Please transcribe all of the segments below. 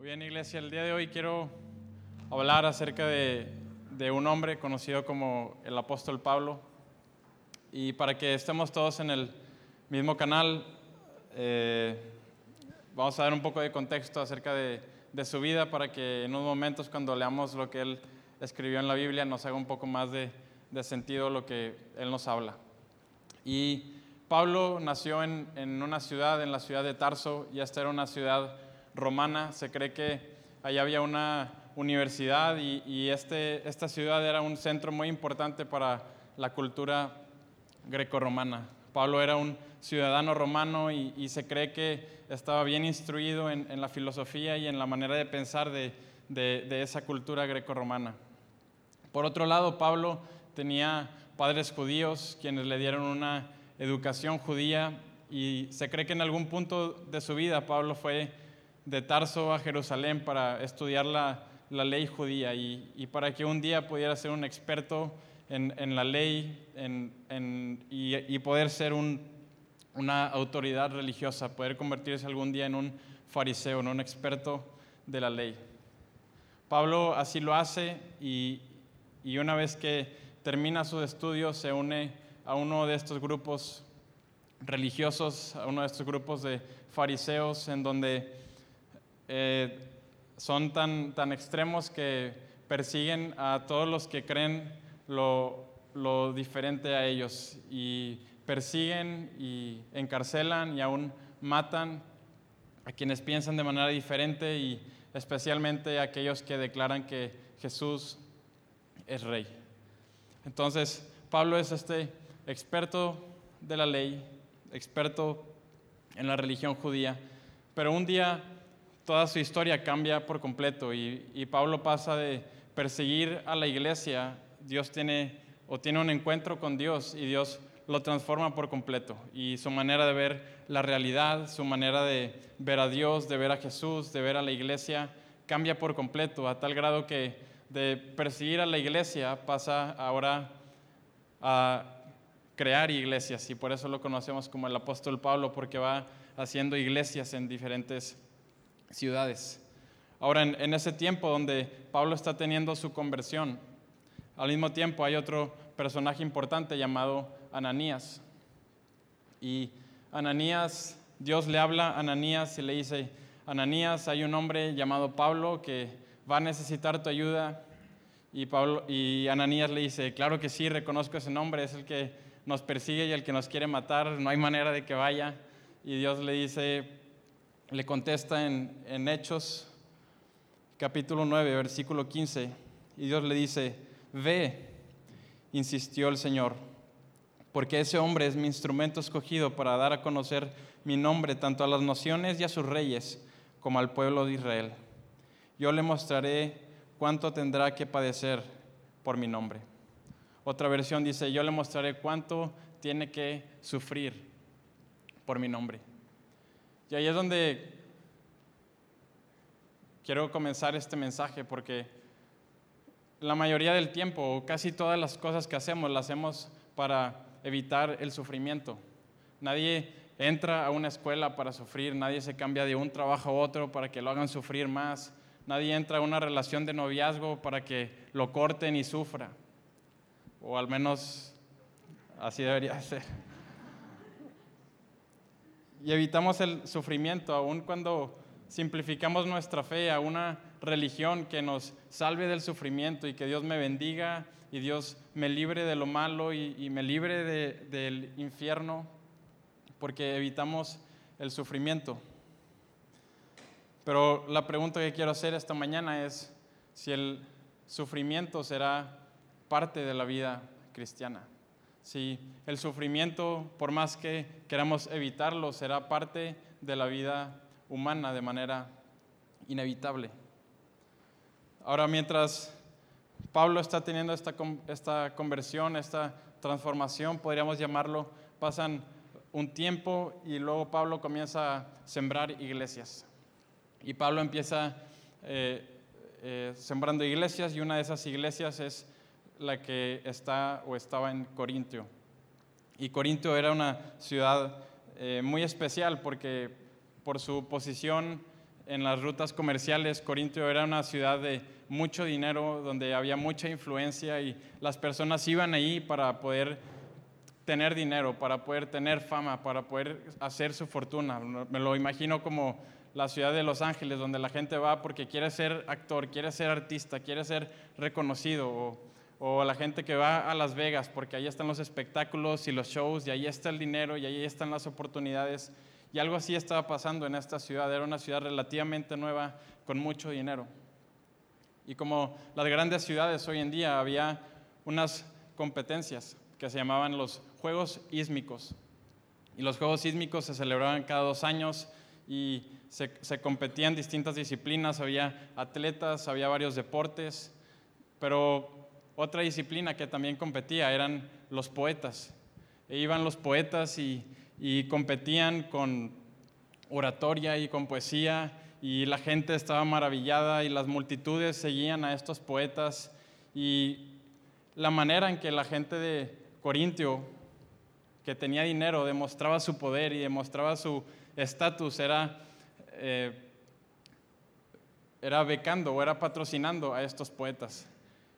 Muy bien, iglesia, el día de hoy quiero hablar acerca de, de un hombre conocido como el apóstol Pablo. Y para que estemos todos en el mismo canal, eh, vamos a dar un poco de contexto acerca de, de, su vida para que en unos momentos cuando leamos lo que él escribió en la Biblia nos haga un poco más de, de sentido lo que él nos habla. Y Pablo nació en, en una ciudad, en la ciudad de Tarso, y esta era una ciudad romana. Se cree que allá había una universidad y, este, esta ciudad era un centro muy importante para la cultura grecorromana. Pablo era un ciudadano romano y, se cree que estaba bien instruido en, en, la filosofía y en la manera de pensar de, de, de esa cultura grecorromana. Por otro lado, Pablo tenía padres judíos quienes le dieron una educación judía y se cree que en algún punto de su vida Pablo fue de Tarso a Jerusalén para estudiar la, la ley judía y, y, para que un día pudiera ser un experto en, en la ley en, en, y, y, poder ser un, una autoridad religiosa, poder convertirse algún día en un fariseo, en un experto de la ley. Pablo así lo hace y, y una vez que termina sus estudios se une a uno de estos grupos religiosos, a uno de estos grupos de fariseos en donde eh, son tan, tan extremos que persiguen a todos los que creen lo, lo diferente a ellos y persiguen y encarcelan y aún matan a quienes piensan de manera diferente y especialmente a aquellos que declaran que Jesús es rey. Entonces, Pablo es este experto de la ley, experto en la religión judía, pero un día toda su historia cambia por completo y, y, Pablo pasa de perseguir a la iglesia, Dios tiene o tiene un encuentro con Dios y Dios lo transforma por completo. Y su manera de ver la realidad, su manera de ver a Dios, de ver a Jesús, de ver a la iglesia, cambia por completo a tal grado que de perseguir a la iglesia pasa ahora a crear iglesias. Y por eso lo conocemos como el apóstol Pablo porque va haciendo iglesias en diferentes ciudades. Ahora, en, en, ese tiempo donde Pablo está teniendo su conversión, al mismo tiempo hay otro personaje importante llamado Ananías. Y Ananías, Dios le habla a Ananías y le dice, Ananías, hay un hombre llamado Pablo que va a necesitar tu ayuda. Y, Pablo, y Ananías le dice, claro que sí, reconozco ese nombre, es el que nos persigue y el que nos quiere matar, no hay manera de que vaya. Y Dios le dice, le contesta en, en, Hechos capítulo 9, versículo 15, y Dios le dice, ve, insistió el Señor, porque ese hombre es mi instrumento escogido para dar a conocer mi nombre tanto a las naciones y a sus reyes como al pueblo de Israel. Yo le mostraré cuánto tendrá que padecer por mi nombre. Otra versión dice, yo le mostraré cuánto tiene que sufrir por mi nombre. Y ahí es donde quiero comenzar este mensaje porque la mayoría del tiempo, casi todas las cosas que hacemos, las hacemos para evitar el sufrimiento. Nadie entra a una escuela para sufrir, nadie se cambia de un trabajo a otro para que lo hagan sufrir más, nadie entra a una relación de noviazgo para que lo corten y sufra, o al menos así debería ser y evitamos el sufrimiento, aun cuando simplificamos nuestra fe a una religión que nos salve del sufrimiento y que Dios me bendiga y Dios me libre de lo malo y, me libre de, del infierno, porque evitamos el sufrimiento. Pero la pregunta que quiero hacer esta mañana es si el sufrimiento será parte de la vida cristiana. Si el sufrimiento, por más que queramos evitarlo, será parte de la vida humana de manera inevitable. Ahora, mientras Pablo está teniendo esta, esta conversión, esta transformación, podríamos llamarlo, pasan un tiempo y luego Pablo comienza a sembrar iglesias. Y Pablo empieza eh, eh, sembrando iglesias y una de esas iglesias es la que está o estaba en Corintio. Y Corintio era una ciudad eh, muy especial porque por su posición en las rutas comerciales. Corintio era una ciudad de mucho dinero, donde había mucha influencia y las personas iban ahí para poder tener dinero, para poder tener fama, para poder hacer su fortuna. Me lo imagino como la ciudad de Los Ángeles, donde la gente va porque quiere ser actor, quiere ser artista, quiere ser reconocido, o la gente que va a Las Vegas porque ahí están los espectáculos y los shows, y ahí está el dinero, y ahí están las oportunidades. Y algo así estaba pasando en esta ciudad. Era una ciudad relativamente nueva con mucho dinero. Y como las grandes ciudades hoy en día, había unas competencias que se llamaban los Juegos Ísmicos. Y los Juegos Sísmicos se celebraban cada dos años y se, se competían distintas disciplinas. Había atletas, había varios deportes, pero otra disciplina que también competía eran los poetas. E iban los poetas y competían con oratoria y con poesía y la gente estaba maravillada y las multitudes seguían a estos poetas y la manera en que la gente de Corintio, que tenía dinero, demostraba su poder y demostraba su estatus era, eh, era becando o era patrocinando a estos poetas.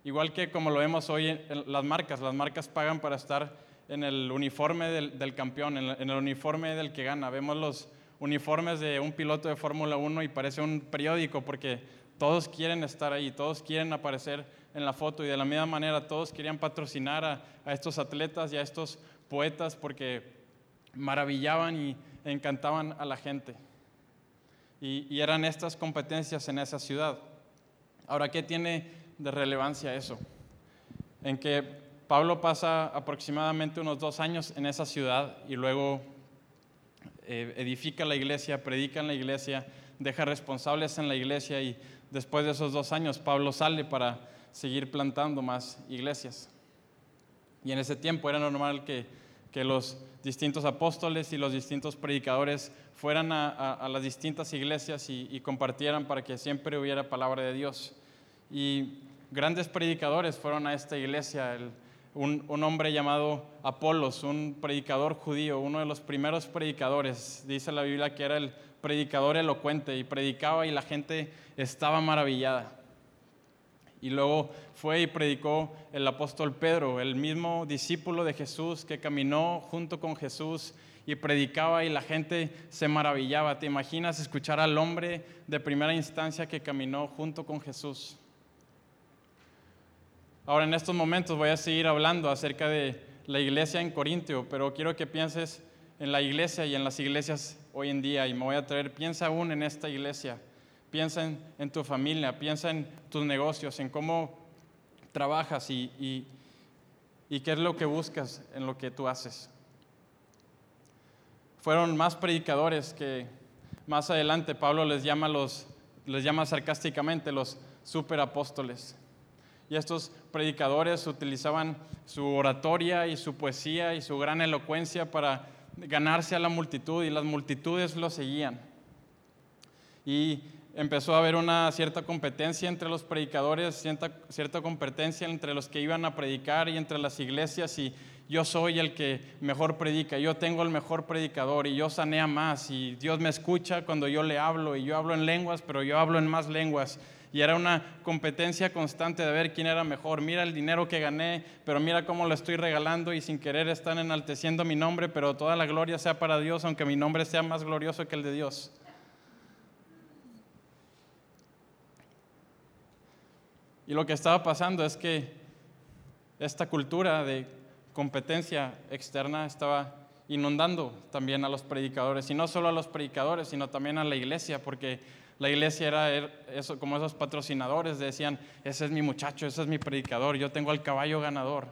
Igual que como lo vemos hoy en las marcas, las marcas pagan para estar en el uniforme del, campeón, en, el uniforme del que gana. Vemos los uniformes de un piloto de Fórmula 1 y parece un periódico porque todos quieren estar ahí, todos quieren aparecer en la foto y de la misma manera todos querían patrocinar a, estos atletas y a estos poetas porque maravillaban y encantaban a la gente. Y, y eran estas competencias en esa ciudad. Ahora, ¿qué tiene de relevancia eso? En que Pablo pasa aproximadamente unos dos años en esa ciudad y luego eh, edifica la iglesia, predica en la iglesia, deja responsables en la iglesia y después de esos dos años Pablo sale para seguir plantando más iglesias. Y en ese tiempo era normal que, los distintos apóstoles y los distintos predicadores fueran a, las distintas iglesias y, y, compartieran para que siempre hubiera palabra de Dios. Y grandes predicadores fueron a esta iglesia. Un, hombre llamado Apolos, un predicador judío, uno de los primeros predicadores. Dice la Biblia que era el predicador elocuente y predicaba y la gente estaba maravillada. Y luego fue y predicó el apóstol Pedro, el mismo discípulo de Jesús que caminó junto con Jesús y predicaba y la gente se maravillaba. ¿Te imaginas escuchar al hombre de primera instancia que caminó junto con Jesús? Ahora en estos momentos voy a seguir hablando acerca de la iglesia en Corintio, pero quiero que pienses en la iglesia y en las iglesias hoy en día y me voy a traer, piensa aún en esta iglesia, piensa en, tu familia, piensa en tus negocios, en cómo trabajas y, y qué es lo que buscas en lo que tú haces. Fueron más predicadores que más adelante Pablo les llama, los, les llama sarcásticamente los superapóstoles. Y estos predicadores utilizaban su oratoria y su poesía y su gran elocuencia para ganarse a la multitud y las multitudes lo seguían. Y empezó a haber una cierta competencia entre los predicadores, cierta, competencia entre los que iban a predicar y entre las iglesias y yo soy el que mejor predica, yo tengo el mejor predicador y yo sanea más y Dios me escucha cuando yo le hablo y yo hablo en lenguas, pero yo hablo en más lenguas y era una competencia constante de ver quién era mejor. Mira el dinero que gané, pero mira cómo lo estoy regalando y sin querer están enalteciendo mi nombre, pero toda la gloria sea para Dios, aunque mi nombre sea más glorioso que el de Dios. Y lo que estaba pasando es que esta cultura de competencia externa estaba inundando también a los predicadores, y no solo a los predicadores, sino también a la iglesia, porque la iglesia era er, eso, como esos patrocinadores, decían, ese es mi muchacho, ese es mi predicador, yo tengo al caballo ganador.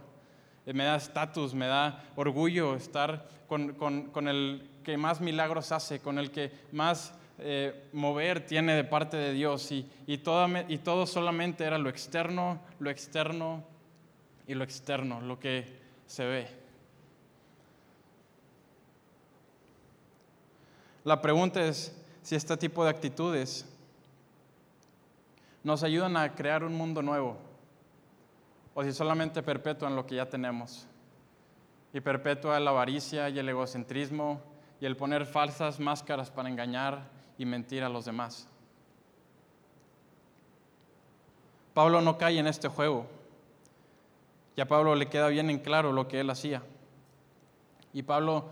Eh, me da estatus, me da orgullo estar con, el que más milagros hace, con el que más eh, mover tiene de parte de Dios. Y, y, y todo solamente era lo externo, lo externo y lo externo, lo que se ve. La pregunta es, si este tipo de actitudes nos ayudan a crear un mundo nuevo o si solamente perpetúan lo que ya tenemos y perpetúa la avaricia y el egocentrismo y el poner falsas máscaras para engañar y mentir a los demás. Pablo no cae en este juego y a Pablo le queda bien en claro lo que él hacía. Y Pablo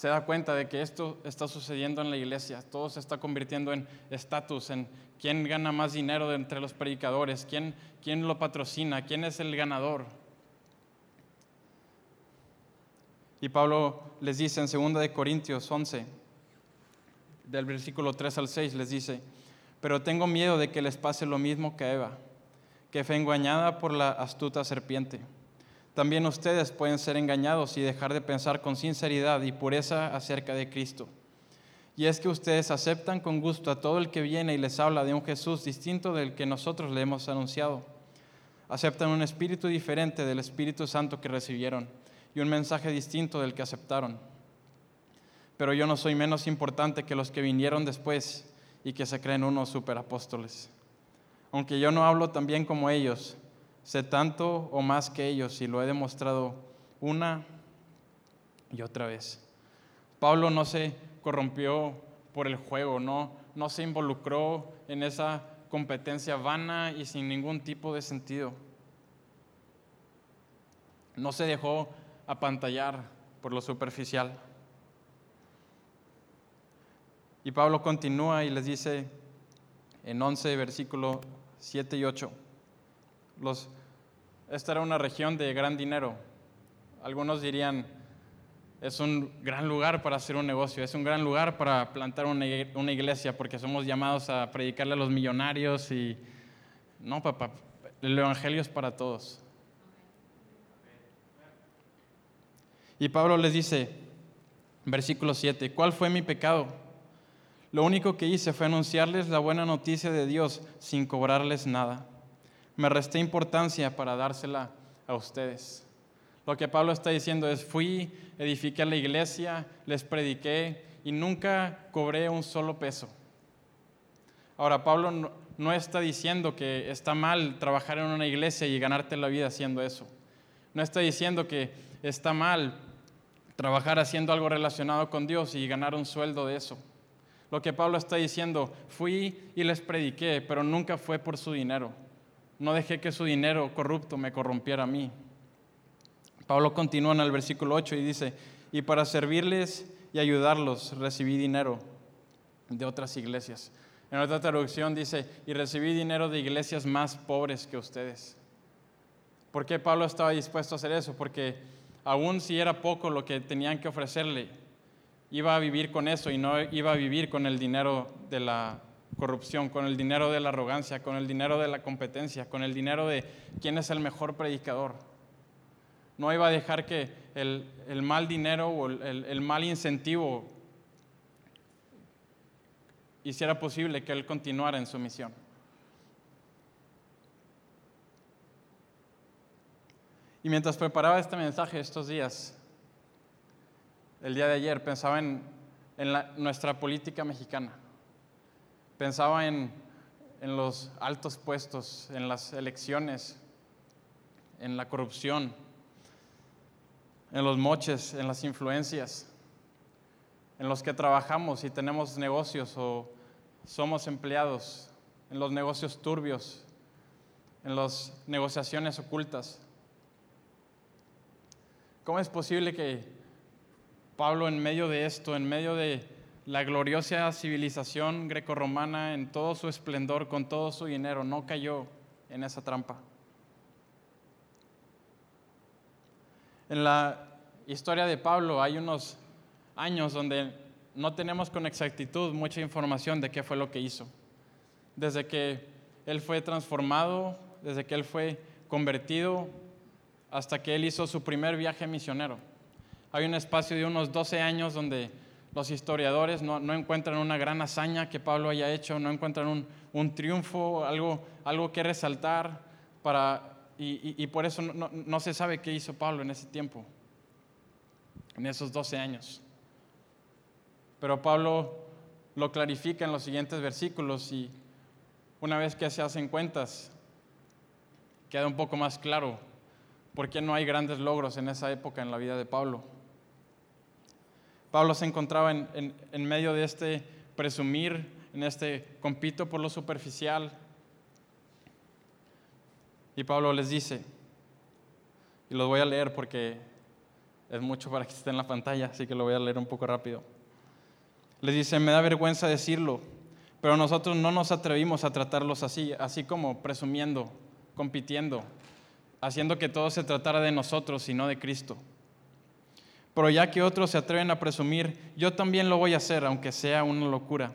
se da cuenta de que esto está sucediendo en la iglesia. Todo se está convirtiendo en estatus, en quién gana más dinero entre los predicadores, quién, quién lo patrocina, quién es el ganador. Y Pablo les dice en 2 Corintios 11, del versículo 3 al 6, les dice, pero tengo miedo de que les pase lo mismo que a Eva, que fue engañada por la astuta serpiente. También ustedes pueden ser engañados y dejar de pensar con sinceridad y pureza acerca de Cristo. Y es que ustedes aceptan con gusto a todo el que viene y les habla de un Jesús distinto del que nosotros le hemos anunciado. Aceptan un espíritu diferente del Espíritu Santo que recibieron y un mensaje distinto del que aceptaron. Pero yo no soy menos importante que los que vinieron después y que se creen unos superapóstoles. Aunque yo no hablo tan bien como ellos, sé tanto o más que ellos y lo he demostrado una y otra vez. Pablo no se corrompió por el juego, no, no se involucró en esa competencia vana y sin ningún tipo de sentido. No se dejó apantallar por lo superficial. Y Pablo continúa y les dice en 11, versículo 7 y 8, esta era una región de gran dinero. Algunos dirían, es un gran lugar para hacer un negocio, es un gran lugar para plantar una, una iglesia, porque somos llamados a predicarle a los millonarios y... No, papá, el Evangelio es para todos. Y Pablo les dice, versículo 7, ¿cuál fue mi pecado? Lo único que hice fue anunciarles la buena noticia de Dios sin cobrarles nada. Me resté importancia para dársela a ustedes. Lo que Pablo está diciendo es, fui, edifiqué la iglesia, les prediqué y nunca cobré un solo peso. Ahora, Pablo no, está diciendo que está mal trabajar en una iglesia y ganarte la vida haciendo eso. No está diciendo que está mal trabajar haciendo algo relacionado con Dios y ganar un sueldo de eso. Lo que Pablo está diciendo, fui y les prediqué, pero nunca fue por su dinero. No dejé que su dinero corrupto me corrompiera a mí. Pablo continúa en el versículo 8 y dice, y para servirles y ayudarlos recibí dinero de otras iglesias. En otra traducción dice, y recibí dinero de iglesias más pobres que ustedes. ¿Por qué Pablo estaba dispuesto a hacer eso? Porque aun si era poco lo que tenían que ofrecerle, iba a vivir con eso y no iba a vivir con el dinero de la corrupción, con el dinero de la arrogancia, con el dinero de la competencia, con el dinero de quién es el mejor predicador. No iba a dejar que el, mal dinero o el, mal incentivo hiciera posible que él continuara en su misión. Y mientras preparaba este mensaje estos días, el día de ayer, pensaba en, nuestra política mexicana. Pensaba en, en los altos puestos, en las elecciones, en la corrupción, en los moches, en las influencias, en los que trabajamos y tenemos negocios o somos empleados, en los negocios turbios, en las negociaciones ocultas. ¿Cómo es posible que Pablo en medio de esto, en medio de la gloriosa civilización grecorromana en todo su esplendor, con todo su dinero, no cayó en esa trampa? En la historia de Pablo hay unos años donde no tenemos con exactitud mucha información de qué fue lo que hizo. Desde que él fue transformado, desde que él fue convertido, hasta que él hizo su primer viaje misionero. Hay un espacio de unos 12 años donde los historiadores no, encuentran una gran hazaña que Pablo haya hecho, no encuentran un, triunfo, algo, algo que resaltar, para, y, por eso no, no se sabe qué hizo Pablo en ese tiempo, en esos 12 años. Pero Pablo lo clarifica en los siguientes versículos y una vez que se hacen cuentas, queda un poco más claro ¿Por qué no hay grandes logros en esa época en la vida de Pablo? Pablo se encontraba en, medio de este presumir, en este compito por lo superficial. Y Pablo les dice, y los voy a leer porque es mucho para que esté en la pantalla, así que lo voy a leer un poco rápido. Les dice, me da vergüenza decirlo, pero nosotros no nos atrevimos a tratarlos así, así como presumiendo, compitiendo, haciendo que todo se tratara de nosotros y no de Cristo. Pero ya que otros se atreven a presumir, yo también lo voy a hacer, aunque sea una locura.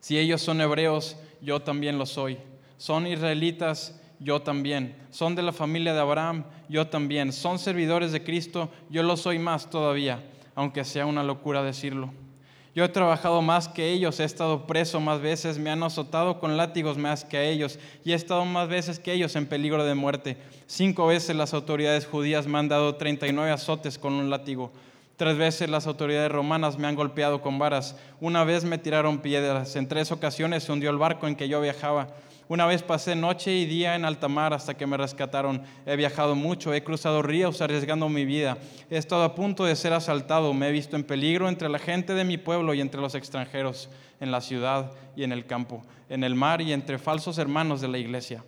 Si ellos son hebreos, yo también lo soy. Son israelitas, yo también. Son de la familia de Abraham, yo también. Son servidores de Cristo, yo lo soy más todavía, aunque sea una locura decirlo. Yo he trabajado más que ellos, he estado preso más veces, me han azotado con látigos más que a ellos y he estado más veces que ellos en peligro de muerte. Cinco veces las autoridades judías me han dado 39 azotes con un látigo. Tres veces las autoridades romanas me han golpeado con varas. Una vez me tiraron piedras. En tres ocasiones se hundió el barco en que yo viajaba. Una vez pasé noche y día en alta mar hasta que me rescataron. He viajado mucho, he cruzado ríos arriesgando mi vida. He estado a punto de ser asaltado, me he visto en peligro entre la gente de mi pueblo y entre los extranjeros, en la ciudad y en el campo, en el mar y entre falsos hermanos de la iglesia.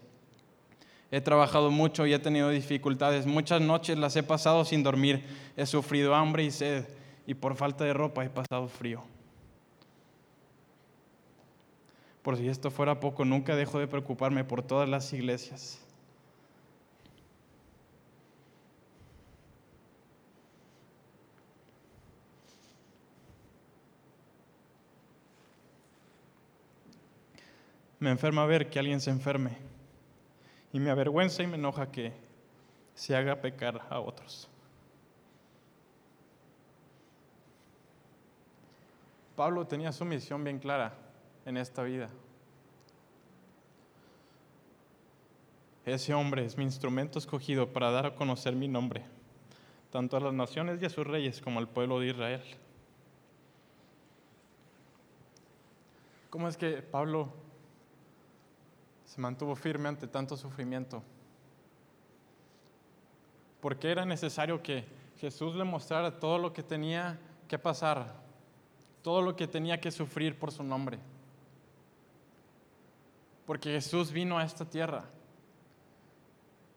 He trabajado mucho y he tenido dificultades. Muchas noches las he pasado sin dormir. He sufrido hambre y sed y por falta de ropa he pasado frío. Por si esto fuera poco, nunca dejo de preocuparme por todas las iglesias. Me enferma ver que alguien se enferme y me avergüenza y me enoja que se haga pecar a otros. Pablo tenía su misión bien clara en esta vida. Ese hombre es mi instrumento escogido para dar a conocer mi nombre, tanto a las naciones y a sus reyes como al pueblo de Israel. ¿Cómo es que Pablo se mantuvo firme ante tanto sufrimiento? Porque era necesario que Jesús le mostrara todo lo que tenía que pasar, todo lo que tenía que sufrir por su nombre porque Jesús vino a esta tierra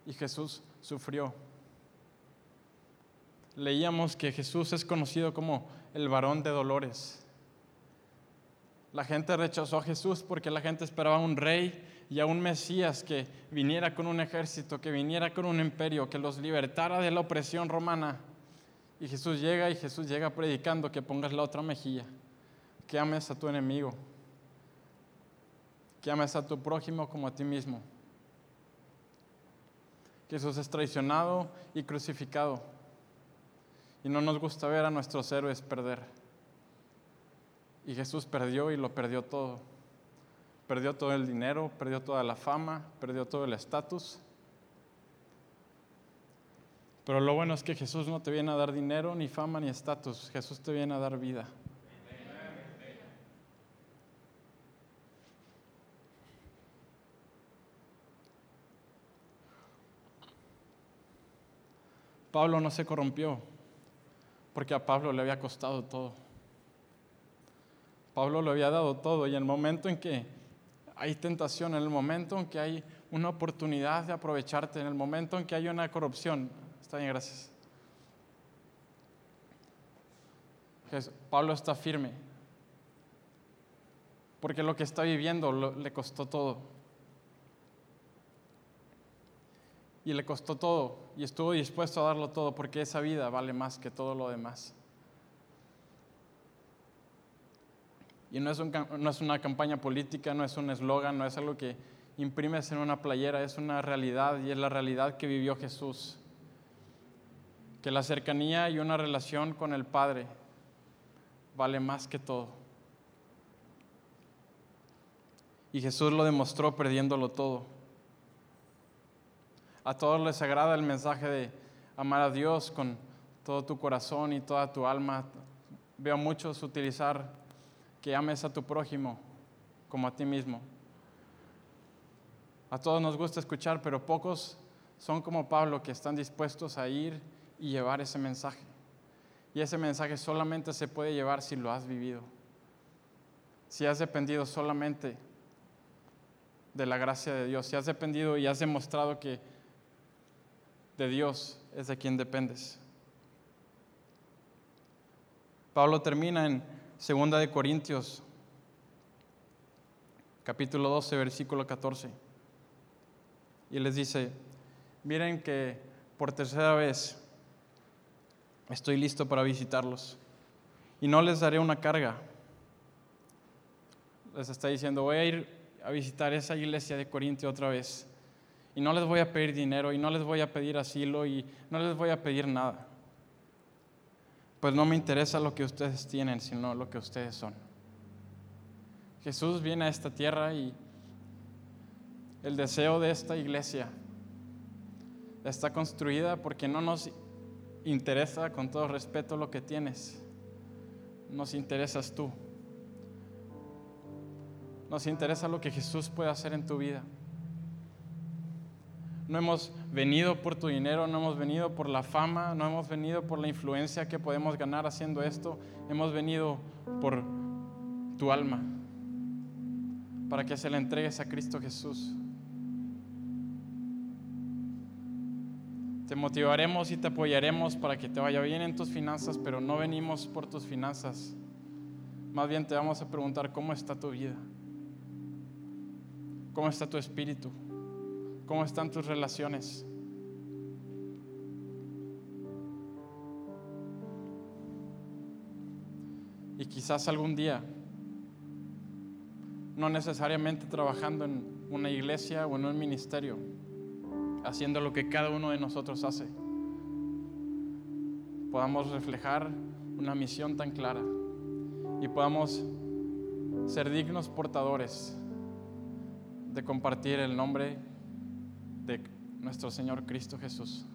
y Jesús sufrió. Leíamos que Jesús es conocido como el varón de dolores. La gente rechazó a Jesús porque la gente esperaba un rey y a un Mesías que viniera con un ejército, que viniera con un imperio, que los libertara de la opresión romana. Y Jesús llega y Jesús llega predicando que pongas la otra mejilla, que ames a tu enemigo, que ames a tu prójimo como a ti mismo. Jesús es traicionado y crucificado. Y no nos gusta ver a nuestros héroes perder. Y Jesús perdió y lo perdió todo. Perdió todo el dinero, perdió toda la fama, perdió todo el estatus. Pero lo bueno es que Jesús no te viene a dar dinero, ni fama, ni estatus. Jesús te viene a dar vida. Pablo no se corrompió porque a Pablo le había costado todo. Pablo le había dado todo y en el momento en que hay tentación, en el momento en que hay una oportunidad de aprovecharte, en el momento en que hay una corrupción, está bien, gracias. Pablo está firme porque lo que está viviendo le costó todo. y le costó todo y estuvo dispuesto a darlo todo porque esa vida vale más que todo lo demás. Y no es, no es una campaña política, no es un eslogan, no es algo que imprimes en una playera, es una realidad y es la realidad que vivió Jesús. Que la cercanía y una relación con el Padre vale más que todo. Y Jesús lo demostró perdiéndolo todo. A todos les agrada el mensaje de amar a Dios con todo tu corazón y toda tu alma. Veo a muchos utilizar que ames a tu prójimo como a ti mismo. A todos nos gusta escuchar, pero pocos son como Pablo que están dispuestos a ir y llevar ese mensaje. Y ese mensaje solamente se puede llevar si lo has vivido. Si has dependido solamente de la gracia de Dios, si has dependido y has demostrado que de Dios es de quien dependes. Pablo termina en 2 de Corintios capítulo 12, versículo 14. Y les dice, miren que por tercera vez estoy listo para visitarlos y no les daré una carga. Les está diciendo, voy a ir a visitar esa iglesia de Corintio otra vez y no les voy a pedir dinero y no les voy a pedir asilo y no les voy a pedir nada. Pues no me interesa lo que ustedes tienen, sino lo que ustedes son. Jesús viene a esta tierra y el deseo de esta iglesia está construida porque no nos interesa con todo respeto lo que tienes, nos interesas tú. Nos interesa lo que Jesús puede hacer en tu vida. No hemos venido por tu dinero, no hemos venido por la fama, no hemos venido por la influencia que podemos ganar haciendo esto. Hemos venido por tu alma, para que se la entregues a Cristo Jesús. Te motivaremos y te apoyaremos para que te vaya bien en tus finanzas, pero no venimos por tus finanzas. Más bien te vamos a preguntar cómo está tu vida, cómo está tu espíritu. ¿Cómo están tus relaciones? Y quizás algún día, no necesariamente trabajando en una iglesia o en un ministerio, haciendo lo que cada uno de nosotros hace, podamos reflejar una misión tan clara y podamos ser dignos portadores de compartir el nombre nuestro Señor Cristo Jesús.